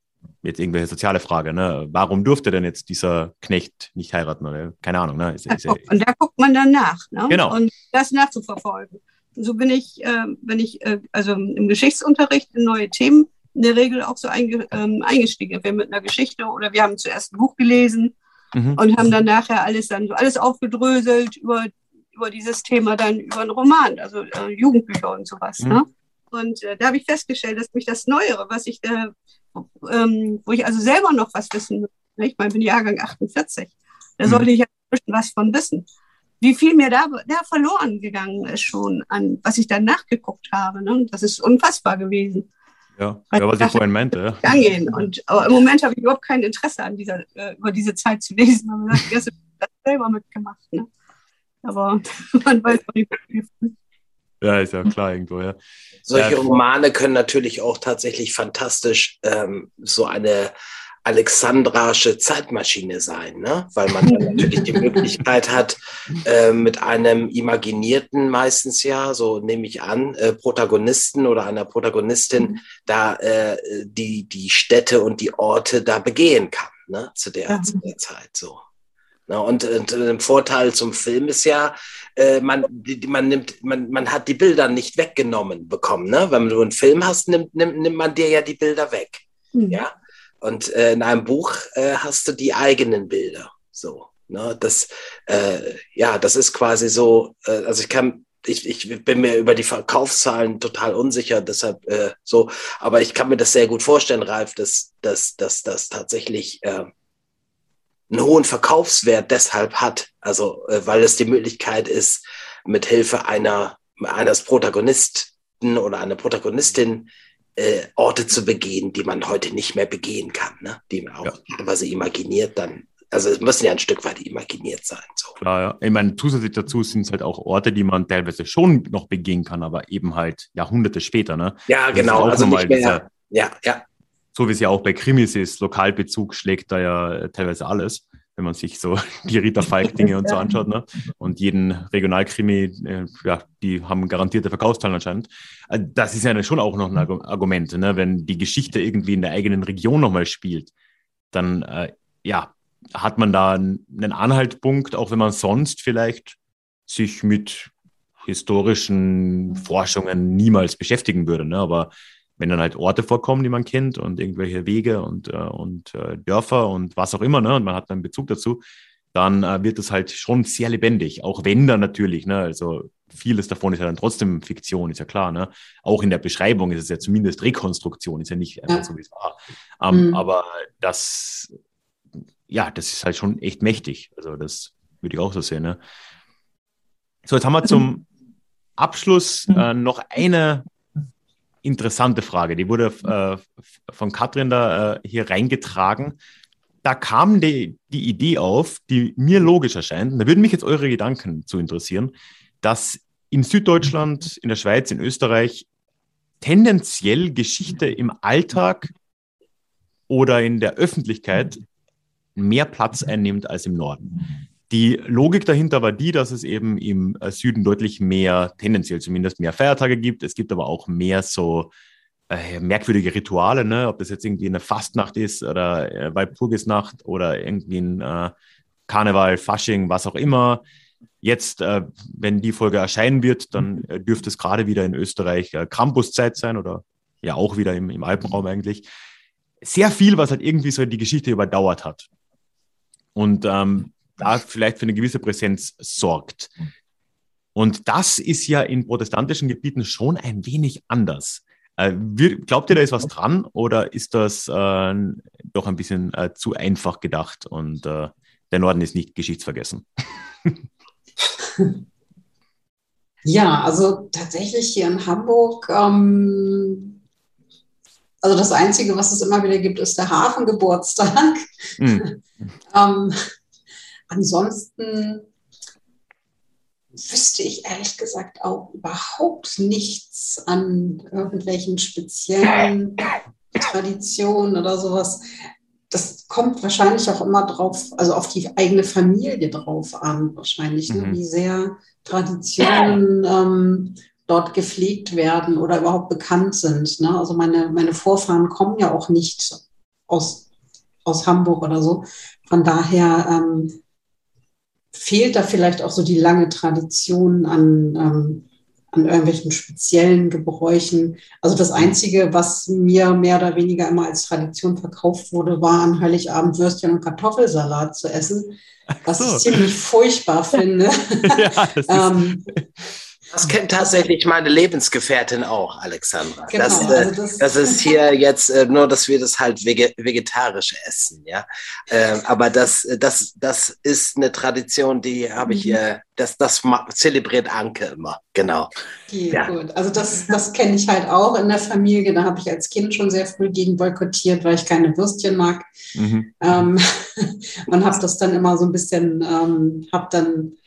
jetzt irgendwelche soziale Frage, ne? Warum durfte denn jetzt dieser Knecht nicht heiraten? Oder keine Ahnung, ne? Ist, ist, guck, und da guckt man dann nach. Ne? Genau. Und das nachzuverfolgen. So bin ich, äh, wenn ich, äh, also im Geschichtsunterricht in neue Themen in der Regel auch so einge, ähm, eingestiegen. Wir mit einer Geschichte oder wir haben zuerst ein Buch gelesen mhm. und haben dann nachher alles dann so alles aufgedröselt über, über dieses Thema, dann über einen Roman, also äh, Jugendbücher und sowas. Mhm. Ne? Und äh, da habe ich festgestellt, dass mich das Neuere, was ich, äh, ähm, wo ich also selber noch was wissen muss, ne? ich meine, ich bin Jahrgang 48, da Mhm. sollte ich ja ein bisschen was von wissen. Wie viel mir da, da verloren gegangen ist schon an, was ich dann nachgeguckt habe. Ne? Das ist unfassbar gewesen. ja. ja, was ich vorhin meinte. Ja. Angehen. Und aber im Moment habe ich überhaupt kein Interesse an dieser, äh, über diese Zeit zu lesen. Aber ich habe das selber mitgemacht. Ne? Aber man weiß auch nicht, wie viel. Ja, ist ja klar irgendwo, ja. Solche Ja. Romane können natürlich auch tatsächlich fantastisch ähm, so eine alexandrasche Zeitmaschine sein, ne? weil man dann natürlich die Möglichkeit hat, äh, mit einem imaginierten, meistens ja, so nehme ich an, äh, Protagonisten oder einer Protagonistin da äh, die, die Städte und die Orte da begehen kann, ne? zu, der, Ja. zu der Zeit so. Na, und, und ein Vorteil zum Film ist ja, äh, man, man nimmt, man, man hat die Bilder nicht weggenommen bekommen. Ne? Wenn du einen Film hast, nimmt, nimmt, nimmt man dir ja die Bilder weg. Hm. Ja. Und äh, in einem Buch äh, hast du die eigenen Bilder. So. Ne? Das, äh, ja, das ist quasi so, äh, also ich kann, ich, ich bin mir über die Verkaufszahlen total unsicher, deshalb äh, so, aber ich kann mir das sehr gut vorstellen, Ralf, dass dass dass das tatsächlich äh, einen hohen Verkaufswert deshalb hat. Also, äh, weil es die Möglichkeit ist, mit Hilfe einer, eines Protagonisten oder einer Protagonistin äh, Orte zu begehen, die man heute nicht mehr begehen kann, ne? die man auch Ja. quasi imaginiert dann. Also es müssen ja ein Stück weit imaginiert sein. So. Klar, ja. Ich meine, zusätzlich dazu sind es halt auch Orte, die man teilweise schon noch begehen kann, aber eben halt Jahrhunderte später, ne? Ja, genau. Also nicht mehr. dieser- Ja, ja. So wie es ja auch bei Krimis ist, Lokalbezug schlägt da ja äh, teilweise alles, wenn man sich so die Rita Falk-Dinge und so anschaut. Ne? Und jeden Regionalkrimi, äh, ja, die haben garantierte Verkaufszahlen anscheinend. Äh, Das ist ja schon auch noch ein Argu- Argument, ne? wenn die Geschichte irgendwie in der eigenen Region nochmal spielt, dann äh, ja, hat man da einen Anhaltspunkt, auch wenn man sonst vielleicht sich mit historischen Forschungen niemals beschäftigen würde. Ne? Aber wenn dann halt Orte vorkommen, die man kennt und irgendwelche Wege und, äh, und äh, Dörfer und was auch immer, ne, und man hat einen Bezug dazu, dann äh, wird es halt schon sehr lebendig, auch wenn dann natürlich, ne, also vieles davon ist ja dann trotzdem Fiktion, ist ja klar, ne, auch in der Beschreibung ist es ja zumindest Rekonstruktion, ist ja nicht einfach Ja. so, wie es war, ähm, Mhm. aber das, ja, das ist halt schon echt mächtig, also das würde ich auch so sehen, ne. So, jetzt haben wir zum Abschluss äh, noch eine interessante Frage. Die wurde äh, von Katrin da äh, hier reingetragen. Da kam die, die Idee auf, die mir logisch erscheint. Und da würden mich jetzt eure Gedanken zu interessieren, dass in Süddeutschland, in der Schweiz, in Österreich tendenziell Geschichte im Alltag oder in der Öffentlichkeit mehr Platz einnimmt als im Norden. Die Logik dahinter war die, dass es eben im äh, Süden deutlich mehr, tendenziell zumindest mehr Feiertage gibt. Es gibt aber auch mehr so äh, merkwürdige Rituale, ne? ob das jetzt irgendwie eine Fastnacht ist oder äh, Walpurgisnacht oder irgendwie ein äh, Karneval, Fasching, was auch immer. jetzt, äh, wenn die Folge erscheinen wird, dann äh, dürfte es gerade wieder in Österreich äh, Campuszeit sein oder ja auch wieder im, im Alpenraum eigentlich. Sehr viel, was halt irgendwie so die Geschichte überdauert hat. Und ähm, da vielleicht für eine gewisse Präsenz sorgt. Und das ist ja in protestantischen Gebieten schon ein wenig anders. Äh, glaubt ihr, da ist was dran oder ist das äh, doch ein bisschen äh, zu einfach gedacht und äh, der Norden ist nicht geschichtsvergessen? Ja, also tatsächlich hier in Hamburg, ähm, also das Einzige, was es immer wieder gibt, ist der Hafengeburtstag. Mhm. ähm, ansonsten wüsste ich ehrlich gesagt auch überhaupt nichts an irgendwelchen speziellen Traditionen oder sowas. Das kommt wahrscheinlich auch immer drauf, also auf die eigene Familie drauf an, wahrscheinlich, ne? mhm. ne, wie sehr Traditionen ähm, dort gepflegt werden oder überhaupt bekannt sind. Ne? Also meine, meine Vorfahren kommen ja auch nicht aus, aus Hamburg oder so. Von daher ähm, fehlt da vielleicht auch so die lange Tradition an, ähm, an irgendwelchen speziellen Gebräuchen. Also das Einzige, was mir mehr oder weniger immer als Tradition verkauft wurde, war an Heiligabend Würstchen und Kartoffelsalat zu essen, was so. ich ziemlich furchtbar finde. Ja, ähm, das kennt tatsächlich meine Lebensgefährtin auch, Alexandra. Genau, das, äh, also das, das, ist hier jetzt äh, nur, dass wir das halt vegetarisch essen, ja. Äh, aber das, das, das ist eine Tradition, die habe ich hier, mhm. das, das zelebriert Anke immer, genau. Okay, ja. gut. Also das, das kenne ich halt auch in der Familie. Da habe ich als Kind schon sehr früh gegen boykottiert, weil ich keine Würstchen mag. Mhm. Ähm, und habe das dann immer so ein bisschen, ähm, habe dann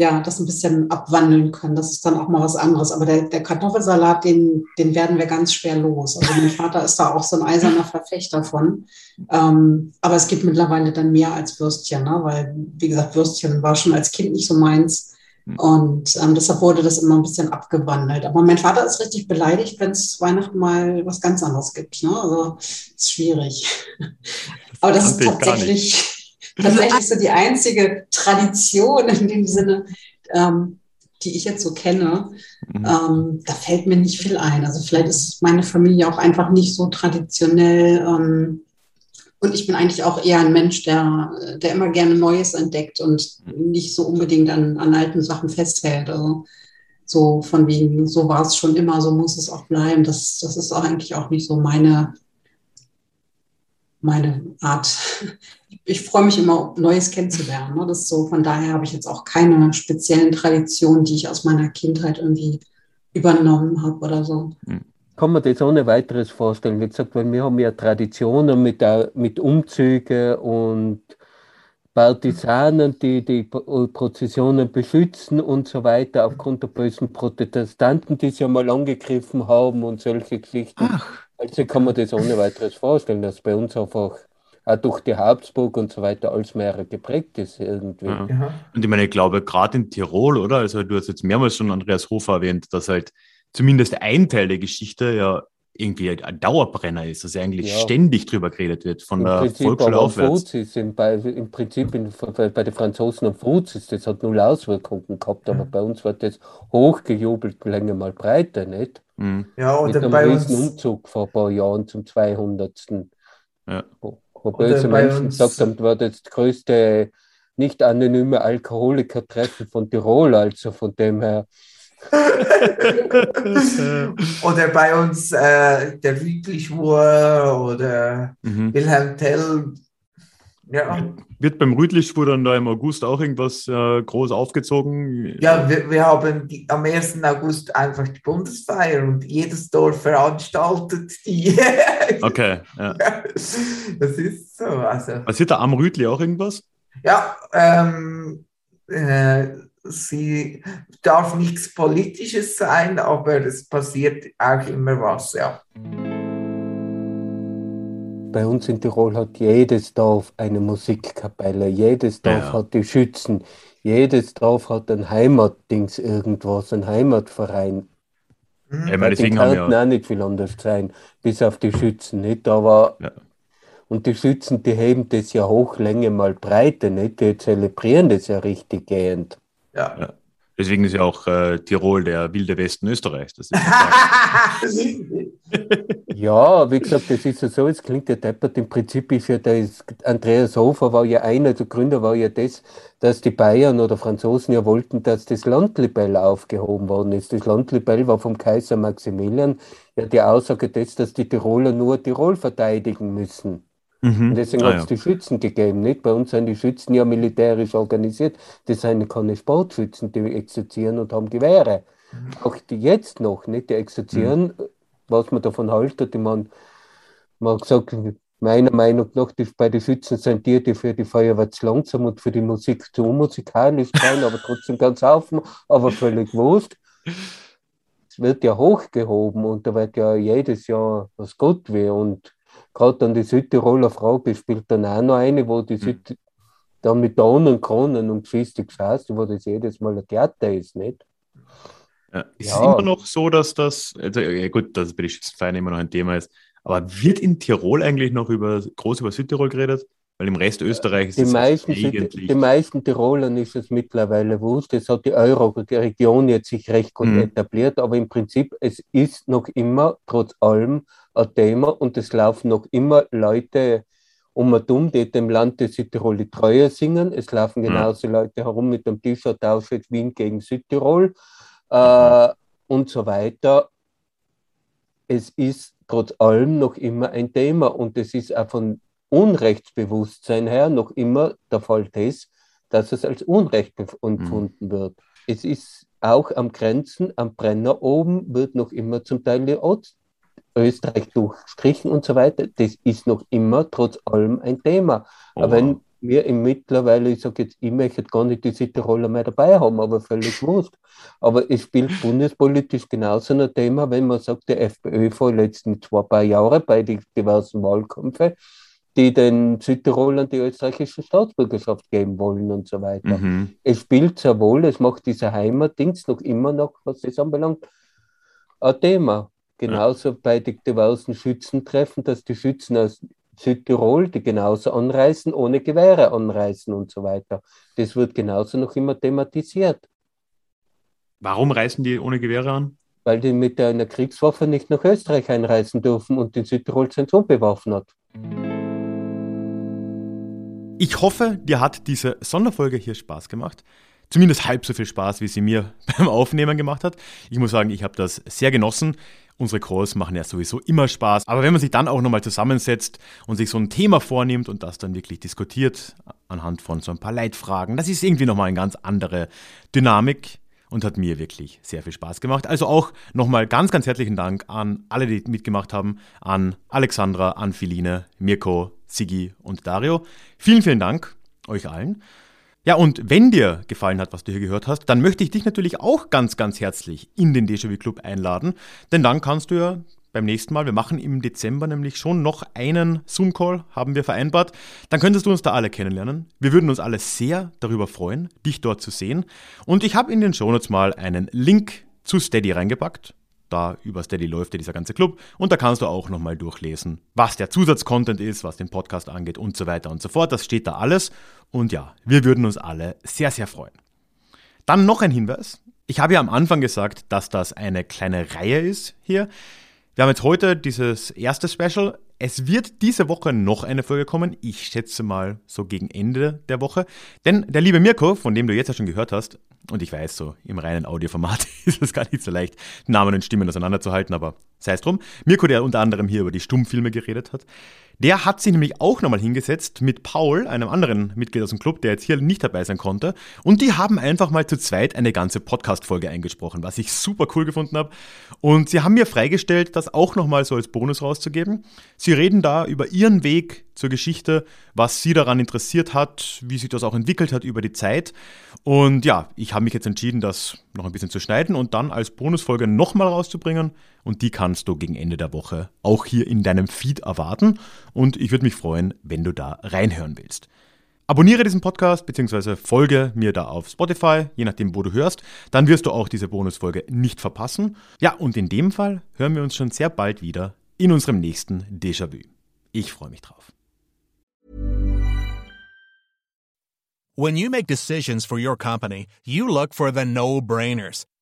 ja, das ein bisschen abwandeln können. Das ist dann auch mal was anderes. Aber der, der Kartoffelsalat, den, den werden wir ganz schwer los. Also mein Vater ist da auch so ein eiserner Verfechter von. Ähm, aber es gibt mittlerweile dann mehr als Würstchen, ne? weil, wie gesagt, Würstchen war schon als Kind nicht so meins. Und ähm, deshalb wurde das immer ein bisschen abgewandelt. Aber mein Vater ist richtig beleidigt, wenn es Weihnachten mal was ganz anderes gibt. Ne? Also ist schwierig. Das Aber das ist tatsächlich tatsächlich so die einzige Tradition in dem Sinne, ähm, die ich jetzt so kenne. Mhm. Ähm, da fällt mir nicht viel ein. Also vielleicht ist meine Familie auch einfach nicht so traditionell. Ähm, und ich bin eigentlich auch eher ein Mensch, der, der immer gerne Neues entdeckt und nicht so unbedingt an, an alten Sachen festhält. Also so von wegen, so war es schon immer, so muss es auch bleiben. Das, das ist auch eigentlich auch nicht so meine, meine Art ich freue mich immer, Neues kennenzulernen. Ne? Das so, von daher habe ich jetzt auch keine speziellen Traditionen, die ich aus meiner Kindheit irgendwie übernommen habe oder so. Hm. Kann man das ohne weiteres vorstellen? Wie gesagt, weil wir haben ja Traditionen mit, mit Umzügen und Partisanen, die die Prozessionen beschützen und so weiter, aufgrund der bösen Protestanten, die sie mal angegriffen haben und solche Geschichten. Ach. Also kann man das ohne weiteres vorstellen, dass bei uns einfach auch durch die Habsburg und so weiter alles mehr geprägt ist irgendwie. Ja. Und ich meine, ich glaube, gerade in Tirol, oder? Also du hast jetzt mehrmals schon Andreas Hofer erwähnt, dass halt zumindest ein Teil der Geschichte ja irgendwie ein Dauerbrenner ist, dass eigentlich ja. ständig drüber geredet wird, von Im der Prinzip Volksschule aufwärts. Ist im, bei, Im Prinzip in, bei, bei den Franzosen am Fruzis, das hat null Auswirkungen gehabt, aber mhm. bei uns wird das hochgejubelt, länger mal breiter, nicht? Mhm. Ja, oder Mit einem bei uns Umzug vor ein paar Jahren zum 200. Ja. Wo böse Menschen gesagt haben, war das größte nicht anonyme Alkoholiker-Treffen von Tirol, also von dem her. oder bei uns äh, der Rütlischwur oder mhm. Wilhelm Tell. Ja. Wird beim Rütlischwur dann da im August auch irgendwas äh, groß aufgezogen? Ja, wir, wir haben die, am 1. August einfach die Bundesfeier und jedes Dorf veranstaltet die. okay, ja. Das ist so. Also. Passiert da am Rütli auch irgendwas? Ja, ähm, äh, sie darf nichts Politisches sein, aber es passiert auch immer was, ja. Bei uns in Tirol hat jedes Dorf eine Musikkapelle, jedes Dorf ja. hat die Schützen, jedes Dorf hat ein Heimatdings irgendwas, ein Heimatverein. Ja, deswegen kann ja auch nicht viel anders sein, bis auf die Schützen, nicht? Aber ja. und die Schützen, die heben das ja hoch, Länge mal Breite, nicht? Die zelebrieren das ja richtig gehend. Ja. Ja. Deswegen ist ja auch äh, Tirol der wilde Westen Österreichs. Das ist Ja, wie gesagt, das ist ja so, es klingt ja deppert. Im Prinzip ist ja das, Andreas Hofer war ja einer, der Gründer war ja das, dass die Bayern oder Franzosen ja wollten, dass das Landlibell aufgehoben worden ist. Das Landlibell war vom Kaiser Maximilian ja die Aussage des, dass die Tiroler nur Tirol verteidigen müssen. Mhm. Und deswegen Ah, hat ja. es die Schützen gegeben, nicht? Bei uns sind die Schützen ja militärisch organisiert. Das sind keine Sportschützen, die exerzieren und haben Gewehre. Auch die jetzt noch, nicht? Die exerzieren, was man davon haltet. Ich meine, man hat gesagt, meiner Meinung nach, die, bei den Schützen sind die, die für die Feuerwehr zu langsam und für die Musik zu unmusikalisch sein, aber trotzdem ganz offen, aber völlig wurscht. Es wird ja hochgehoben und da wird ja jedes Jahr was Gott will. Und gerade dann die Südtiroler Frau spielt dann auch noch eine, wo die Süd dann mit Tonen, Kronen und Geschichte gefasst, wo das jedes Mal ein Theater ist, nicht? Ja. Ist Ja. es immer noch so, dass das, also, ja gut, dass es bei den Schützenvereinen immer noch ein Thema ist, aber wird in Tirol eigentlich noch über, groß über Südtirol geredet? Weil im Rest Österreich ist Die es meisten, eigentlich. die meisten Tirolern ist es mittlerweile wurscht. Es hat die Euro-Region jetzt sich recht gut Mhm. etabliert, aber im Prinzip, es ist noch immer, trotz allem, ein Thema und es laufen noch immer Leute um und um, die dem Land der Südtirol die Treue singen. Es laufen Mhm. genauso Leute herum mit dem T-Shirt Auschwitz Wien gegen Südtirol Mhm. äh, und so weiter. Es ist trotz allem noch immer ein Thema und es ist auch von Unrechtsbewusstsein her noch immer der Fall des, dass es als Unrecht empfunden wird. Es ist auch am Grenzen, am Brenner oben, wird noch immer zum Teil die Ost Österreich durchstrichen und so weiter. Das ist noch immer trotz allem ein Thema. Oh, Aber wenn wir im mittlerweile, ich sage jetzt, ich möchte gar nicht die Südtiroler mehr dabei haben, aber völlig wurscht. Aber es spielt bundespolitisch genauso ein Thema, wenn man sagt, der FPÖ vor den letzten zwei paar Jahren bei den diversen Wahlkämpfen, die den Südtirolern die österreichische Staatsbürgerschaft geben wollen und so weiter. Mhm. Es spielt sehr wohl, es macht dieser Heimatdings noch immer noch, was das anbelangt, ein Thema. Genauso bei den diversen Schützentreffen, dass die Schützen aus Südtirol, die genauso anreisen, ohne Gewehre anreisen und so weiter. Das wird genauso noch immer thematisiert, Warum reisen die ohne Gewehre an? weil die mit einer Kriegswaffe nicht nach Österreich einreisen dürfen und in Südtirol sind unbewaffnet. Ich hoffe, dir hat diese Sonderfolge hier Spaß gemacht. Zumindest halb so viel Spaß, wie sie mir beim Aufnehmen gemacht hat. Ich muss sagen, ich habe das sehr genossen. Unsere Calls machen ja sowieso immer Spaß. Aber wenn man sich dann auch nochmal zusammensetzt und sich so ein Thema vornimmt und das dann wirklich diskutiert anhand von so ein paar Leitfragen, das ist irgendwie nochmal eine ganz andere Dynamik und hat mir wirklich sehr viel Spaß gemacht. Also auch nochmal ganz, ganz herzlichen Dank an alle, die mitgemacht haben, an Alexandra, an Philine, Mirko, Sigi und Dario. Vielen, vielen Dank euch allen. Ja, und wenn dir gefallen hat, was du hier gehört hast, dann möchte ich dich natürlich auch ganz, ganz herzlich in den Déjà-vu Club einladen, denn dann kannst du ja beim nächsten Mal, wir machen im Dezember nämlich schon noch einen Zoom-Call, haben wir vereinbart, dann könntest du uns da alle kennenlernen. Wir würden uns alle sehr darüber freuen, dich dort zu sehen. Und ich habe in den Shownotes mal einen Link zu Steady reingepackt. Da über Steady läuft ja dieser ganze Club und da kannst du auch nochmal durchlesen, was der Zusatzcontent ist, was den Podcast angeht und so weiter und so fort. Das steht da alles und ja, wir würden uns alle sehr, sehr freuen. Dann noch ein Hinweis. Ich habe ja am Anfang gesagt, dass das eine kleine Reihe ist hier. Wir haben jetzt heute dieses erste Special. Es wird diese Woche noch eine Folge kommen. Ich schätze mal so gegen Ende der Woche. Denn der liebe Mirko, von dem du jetzt ja schon gehört hast, und ich weiß, so im reinen Audioformat ist es gar nicht so leicht, Namen und Stimmen auseinanderzuhalten, aber sei es drum. Mirko, der unter anderem hier über die Stummfilme geredet hat, der hat sich nämlich auch nochmal hingesetzt mit Paul, einem anderen Mitglied aus dem Club, der jetzt hier nicht dabei sein konnte. Und die haben einfach mal zu zweit eine ganze Podcast-Folge eingesprochen, was ich super cool gefunden habe. Und sie haben mir freigestellt, das auch nochmal so als Bonus rauszugeben. Sie reden da über ihren Weg zur Geschichte, was sie daran interessiert hat, wie sich das auch entwickelt hat über die Zeit. Und ja, ich habe mich jetzt entschieden, das noch ein bisschen zu schneiden und dann als Bonusfolge nochmal rauszubringen. Und die kannst du gegen Ende der Woche auch hier in deinem Feed erwarten. Und ich würde mich freuen, wenn du da reinhören willst. Abonniere diesen Podcast bzw. folge mir da auf Spotify, je nachdem, wo du hörst. Dann wirst du auch diese Bonusfolge nicht verpassen. Ja, und in dem Fall hören wir uns schon sehr bald wieder in unserem nächsten Déjà-vu. Ich freue mich drauf. When you make decisions for your company, you look for the no-brainers.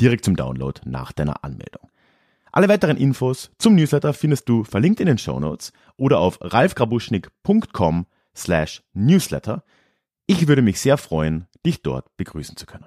Direkt zum Download nach deiner Anmeldung. Alle weiteren Infos zum Newsletter findest du verlinkt in den Show Notes oder auf ralfgrabuschnik.com slash newsletter. Ich würde mich sehr freuen, dich dort begrüßen zu können.